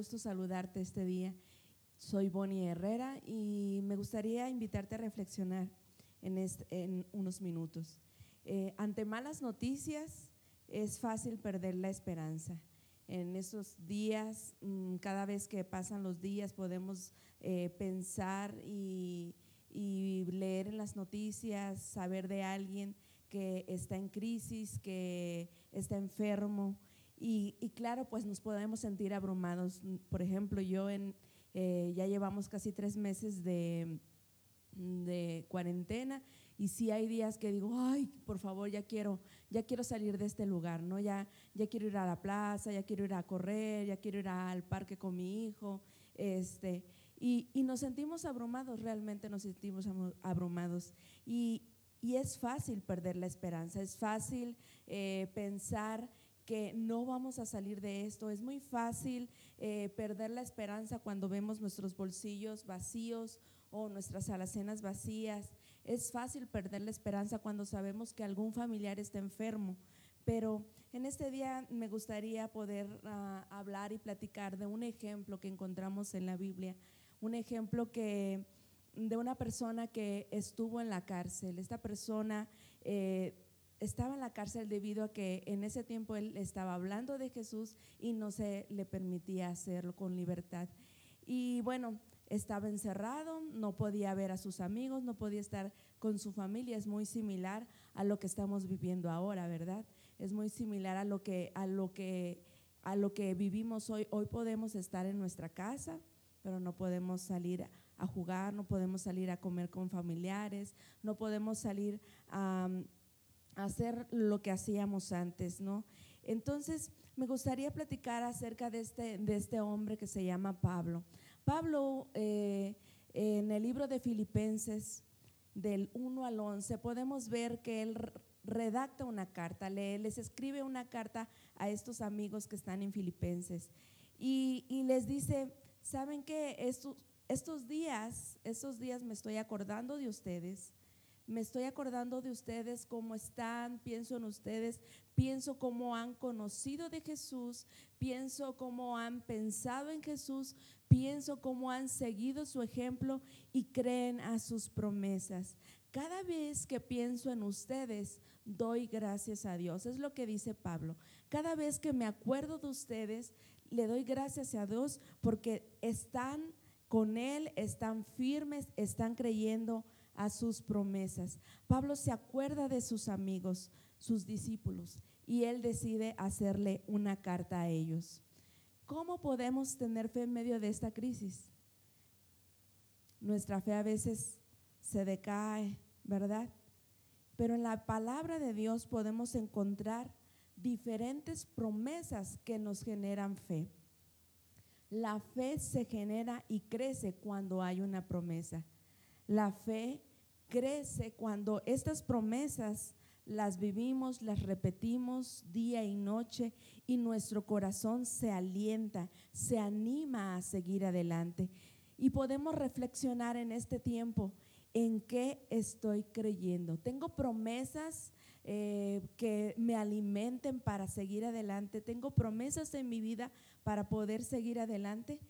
gusto saludarte este día. Soy Bonnie Herrera y me gustaría invitarte a reflexionar en, unos minutos. Eh, ante malas noticias es fácil perder la esperanza. En esos días, mm, cada vez que pasan los días, podemos eh, pensar y, leer en las noticias, saber de alguien que está en crisis, que está enfermo. Y, claro, pues nos podemos sentir abrumados. Por ejemplo, yo en, eh, ya llevamos casi tres meses de, de cuarentena y sí hay días que digo, ay, por favor, ya quiero, ya quiero salir de este lugar, ¿no? Ya, ya quiero ir a la plaza, ya quiero ir a correr, ya quiero ir al parque con mi hijo, este, y, y nos sentimos abrumados, realmente nos sentimos abrumados. Y, y es fácil perder la esperanza, es fácil eh, pensar que no vamos a salir de esto. Es muy fácil eh, perder la esperanza cuando vemos nuestros bolsillos vacíos o nuestras alacenas vacías. Es fácil perder la esperanza cuando sabemos que algún familiar está enfermo, pero en este día me gustaría poder ah, hablar y platicar de un ejemplo que encontramos en la Biblia, un ejemplo que de una persona que estuvo en la cárcel. Esta persona eh, estaba en la cárcel debido a que en ese tiempo él estaba hablando de Jesús y no se le permitía hacerlo con libertad. Y bueno, estaba encerrado, no podía ver a sus amigos, no podía estar con su familia. Es muy similar a lo que estamos viviendo ahora, ¿verdad? Es muy similar a lo que, a lo que, a lo que vivimos hoy. Hoy podemos estar en nuestra casa, pero no podemos salir a jugar, no podemos salir a comer con familiares, no podemos salir a, hacer lo que hacíamos antes, ¿no? Entonces, me gustaría platicar acerca de este, de este hombre que se llama Pablo. Pablo, eh, en el libro de Filipenses, del 1 al 11, podemos ver que él redacta una carta, les escribe una carta a estos amigos que están en Filipenses y, les dice, ¿saben qué? Estos, estos días, estos días me estoy acordando de ustedes me estoy acordando de ustedes, cómo están, pienso en ustedes, pienso cómo han conocido de Jesús, pienso cómo han pensado en Jesús, pienso cómo han seguido su ejemplo y creen a sus promesas. Cada vez que pienso en ustedes, doy gracias a Dios. Es lo que dice Pablo. Cada vez que me acuerdo de ustedes, le doy gracias a Dios porque están con Él, están firmes, están creyendo a sus promesas. Pablo se acuerda de sus amigos, sus discípulos, y él decide hacerle una carta a ellos. ¿Cómo podemos tener fe en medio de esta crisis? Nuestra fe a veces se decae, ¿verdad? Pero en la palabra de Dios podemos encontrar diferentes promesas que nos generan fe. La fe se genera y crece cuando hay una promesa. La fe crece cuando estas promesas las vivimos, las repetimos día y noche y nuestro corazón se alienta, se anima a seguir adelante. Y podemos reflexionar en este tiempo en qué estoy creyendo. Tengo promesas eh, que me alimenten para seguir adelante. Tengo promesas en mi vida para poder seguir adelante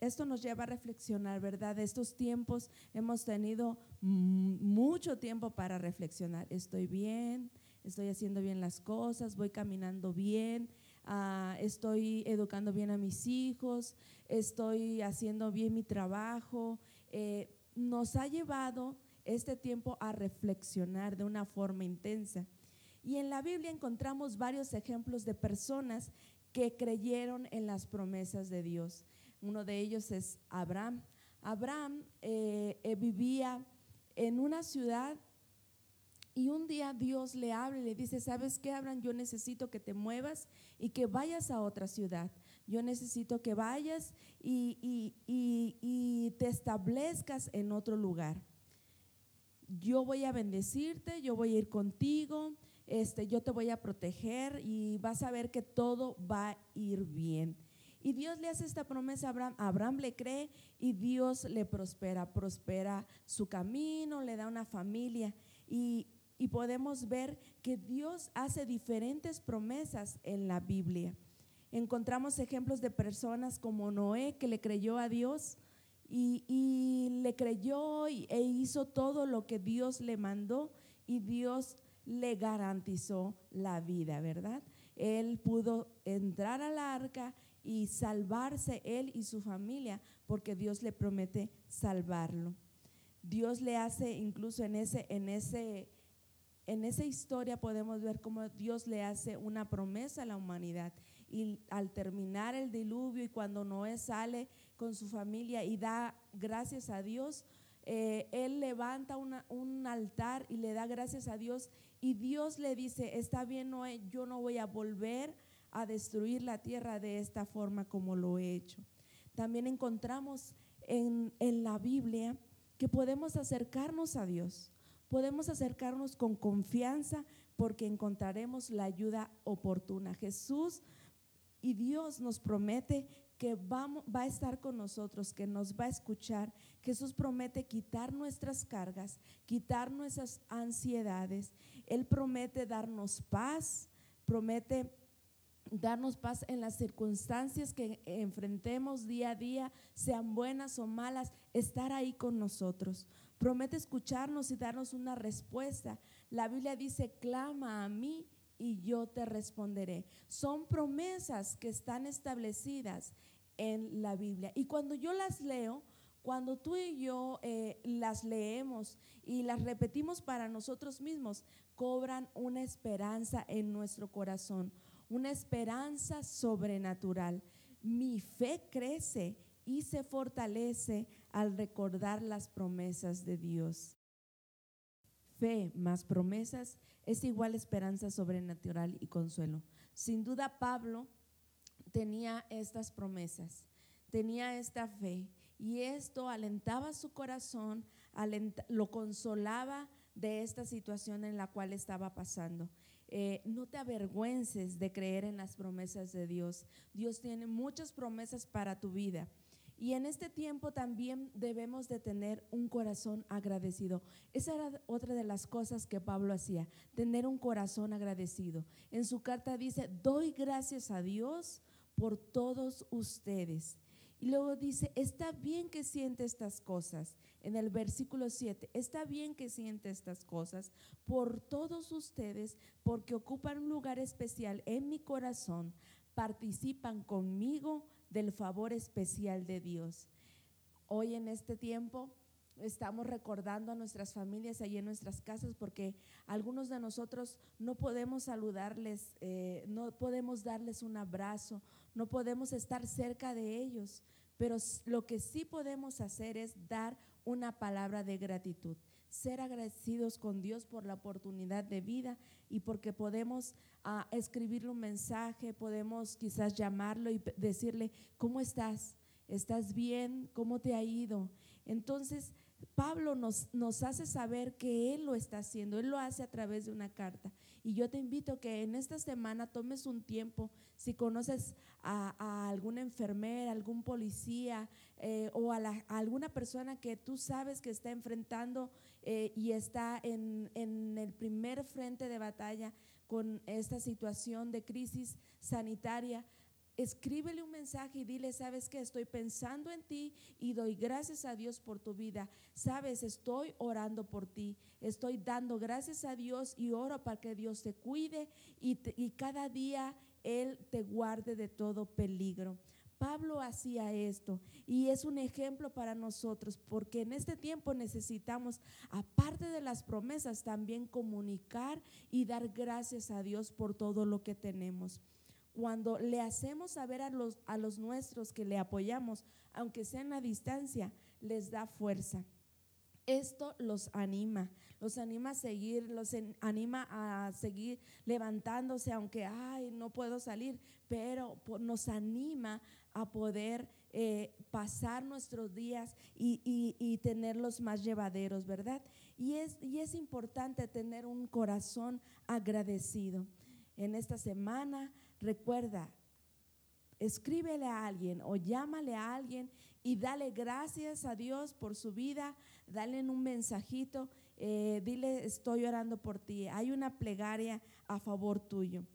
esto nos lleva a reflexionar, ¿verdad? Estos tiempos hemos tenido mucho tiempo para reflexionar. Estoy bien, estoy haciendo bien las cosas, voy caminando bien, ah, estoy educando bien a mis hijos, estoy haciendo bien mi trabajo. Eh, nos ha llevado este tiempo a reflexionar de una forma intensa. Y en la Biblia encontramos varios ejemplos de personas que creyeron en las promesas de Dios. Uno de ellos es Abraham. Abraham eh, eh, vivía en una ciudad y un día Dios le habla y le dice, ¿sabes qué, Abraham? Yo necesito que te muevas y que vayas a otra ciudad. Yo necesito que vayas y, te establezcas en otro lugar. Yo voy a bendecirte, yo voy a ir contigo, este, yo te voy a proteger y vas a ver que todo va a ir bien. Y Dios le hace esta promesa a Abraham. Abraham le cree y Dios le prospera. Prospera su camino, le da una familia. Y, podemos ver que Dios hace diferentes promesas en la Biblia. Encontramos ejemplos de personas como Noé que le creyó a Dios y, le creyó e hizo todo lo que Dios le mandó y Dios le garantizó la vida, ¿verdad? Él pudo entrar al arca y salvarse él y su familia porque Dios le promete salvarlo. Dios le hace incluso en ese en ese en esa historia podemos ver cómo Dios le hace una promesa a la humanidad y al terminar el diluvio y cuando Noé sale con su familia y da gracias a Dios, eh, él levanta un altar y le da gracias a Dios y Dios le dice, está bien Noé, yo no voy a volver a destruir la tierra de esta forma como lo he hecho. También encontramos en, en la Biblia que podemos acercarnos a Dios, podemos acercarnos con confianza porque encontraremos la ayuda oportuna. Jesús y Dios nos promete que va a estar con nosotros, que nos va a escuchar. Jesús promete quitar nuestras cargas, quitar nuestras ansiedades. Él promete darnos paz, promete darnos paz en las circunstancias que enfrentemos día a día, sean buenas o malas, estar ahí con nosotros. Promete escucharnos y darnos una respuesta. La Biblia dice, clama a mí y yo te responderé. Son promesas que están establecidas en la Biblia. Y cuando yo las leo, cuando tú y yo eh, las leemos y las repetimos para nosotros mismos, cobran una esperanza en nuestro corazón, una esperanza sobrenatural. Mi fe crece y se fortalece al recordar las promesas de Dios. Fe más promesas es igual esperanza sobrenatural y consuelo. Sin duda Pablo tenía estas promesas, tenía esta fe y esto alentaba su corazón, lo consolaba de esta situación en la cual estaba pasando. Eh, no te avergüences de creer en las promesas de Dios. Dios tiene muchas promesas para tu vida. Y en este tiempo también debemos de tener un corazón agradecido. Esa era otra de las cosas que Pablo hacía, tener un corazón agradecido. En su carta dice, doy gracias a Dios por todos ustedes. Y luego dice, está bien que siente estas cosas. En el versículo 7, está bien que siente estas cosas por todos ustedes, porque ocupan un lugar especial en mi corazón, participan conmigo del favor especial de Dios. Hoy en este tiempo estamos recordando a nuestras familias allí en nuestras casas porque algunos de nosotros no podemos saludarles, eh, no podemos darles un abrazo, no podemos estar cerca de ellos, pero lo que sí podemos hacer es dar una palabra de gratitud, ser agradecidos con Dios por la oportunidad de vida y porque podemos ah, escribirle un mensaje, podemos quizás llamarlo y decirle, ¿cómo estás? ¿Estás bien? ¿Cómo te ha ido? Entonces, Pablo nos, nos hace saber que Él lo está haciendo, Él lo hace a través de una carta. Y yo te invito que en esta semana tomes un tiempo, si conoces a, alguna enfermera, algún policía eh, o a, alguna persona que tú sabes que está enfrentando eh, y está en, en el primer frente de batalla con esta situación de crisis sanitaria, escríbele un mensaje y dile, sabes que estoy pensando en ti y doy gracias a Dios por tu vida. Sabes, estoy orando por ti, estoy dando gracias a Dios y oro para que Dios te cuide y, y cada día Él te guarde de todo peligro. Pablo hacía esto y es un ejemplo para nosotros porque en este tiempo necesitamos, aparte de las promesas, también comunicar y dar gracias a Dios por todo lo que tenemos cuando le hacemos saber a los, a los nuestros que le apoyamos, aunque sea en la distancia, les da fuerza. Esto los anima, los anima a seguir, los anima a seguir levantándose, aunque, ay, no puedo salir, pero nos anima a poder eh, pasar nuestros días y, y, tenerlos más llevaderos, ¿verdad? Y es, y es importante tener un corazón agradecido. En esta semana Recuerda, escríbele a alguien o llámale a alguien y dale gracias a Dios por su vida, dale un mensajito, eh, dile estoy orando por ti, hay una plegaria a favor tuyo.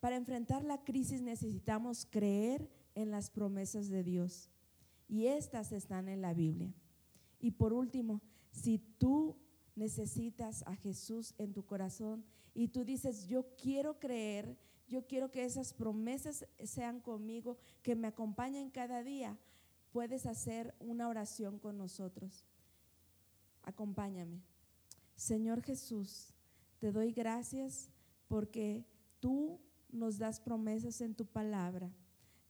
Para enfrentar la crisis necesitamos creer en las promesas de Dios. Y estas están en la Biblia. Y por último, si tú necesitas a Jesús en tu corazón y tú dices, yo quiero creer, yo quiero que esas promesas sean conmigo, que me acompañen cada día, puedes hacer una oración con nosotros. Acompáñame. Señor Jesús, te doy gracias porque tú nos das promesas en tu palabra.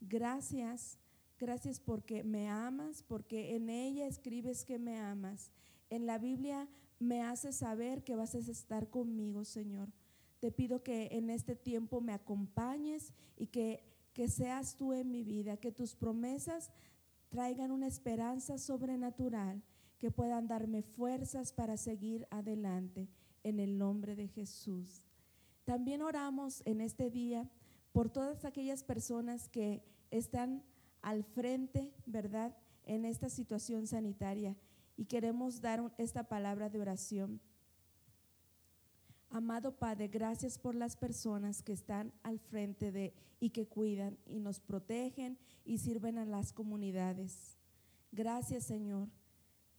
Gracias, gracias porque me amas, porque en ella escribes que me amas. En la Biblia me haces saber que vas a estar conmigo, Señor. Te pido que en este tiempo me acompañes y que, que seas tú en mi vida, que tus promesas traigan una esperanza sobrenatural, que puedan darme fuerzas para seguir adelante en el nombre de Jesús. También oramos en este día por todas aquellas personas que están al frente, ¿verdad?, en esta situación sanitaria y queremos dar esta palabra de oración. Amado Padre, gracias por las personas que están al frente de y que cuidan y nos protegen y sirven a las comunidades. Gracias, Señor.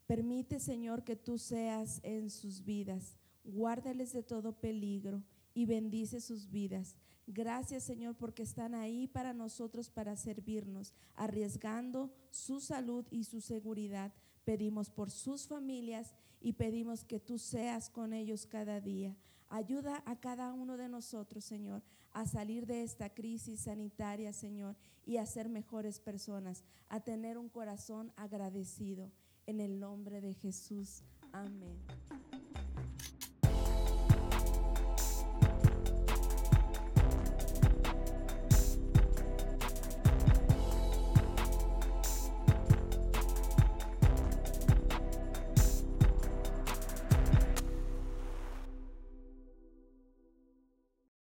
Permite, Señor, que tú seas en sus vidas. Guárdales de todo peligro y bendice sus vidas. Gracias Señor porque están ahí para nosotros, para servirnos, arriesgando su salud y su seguridad. Pedimos por sus familias y pedimos que tú seas con ellos cada día. Ayuda a cada uno de nosotros, Señor, a salir de esta crisis sanitaria, Señor, y a ser mejores personas, a tener un corazón agradecido. En el nombre de Jesús. Amén.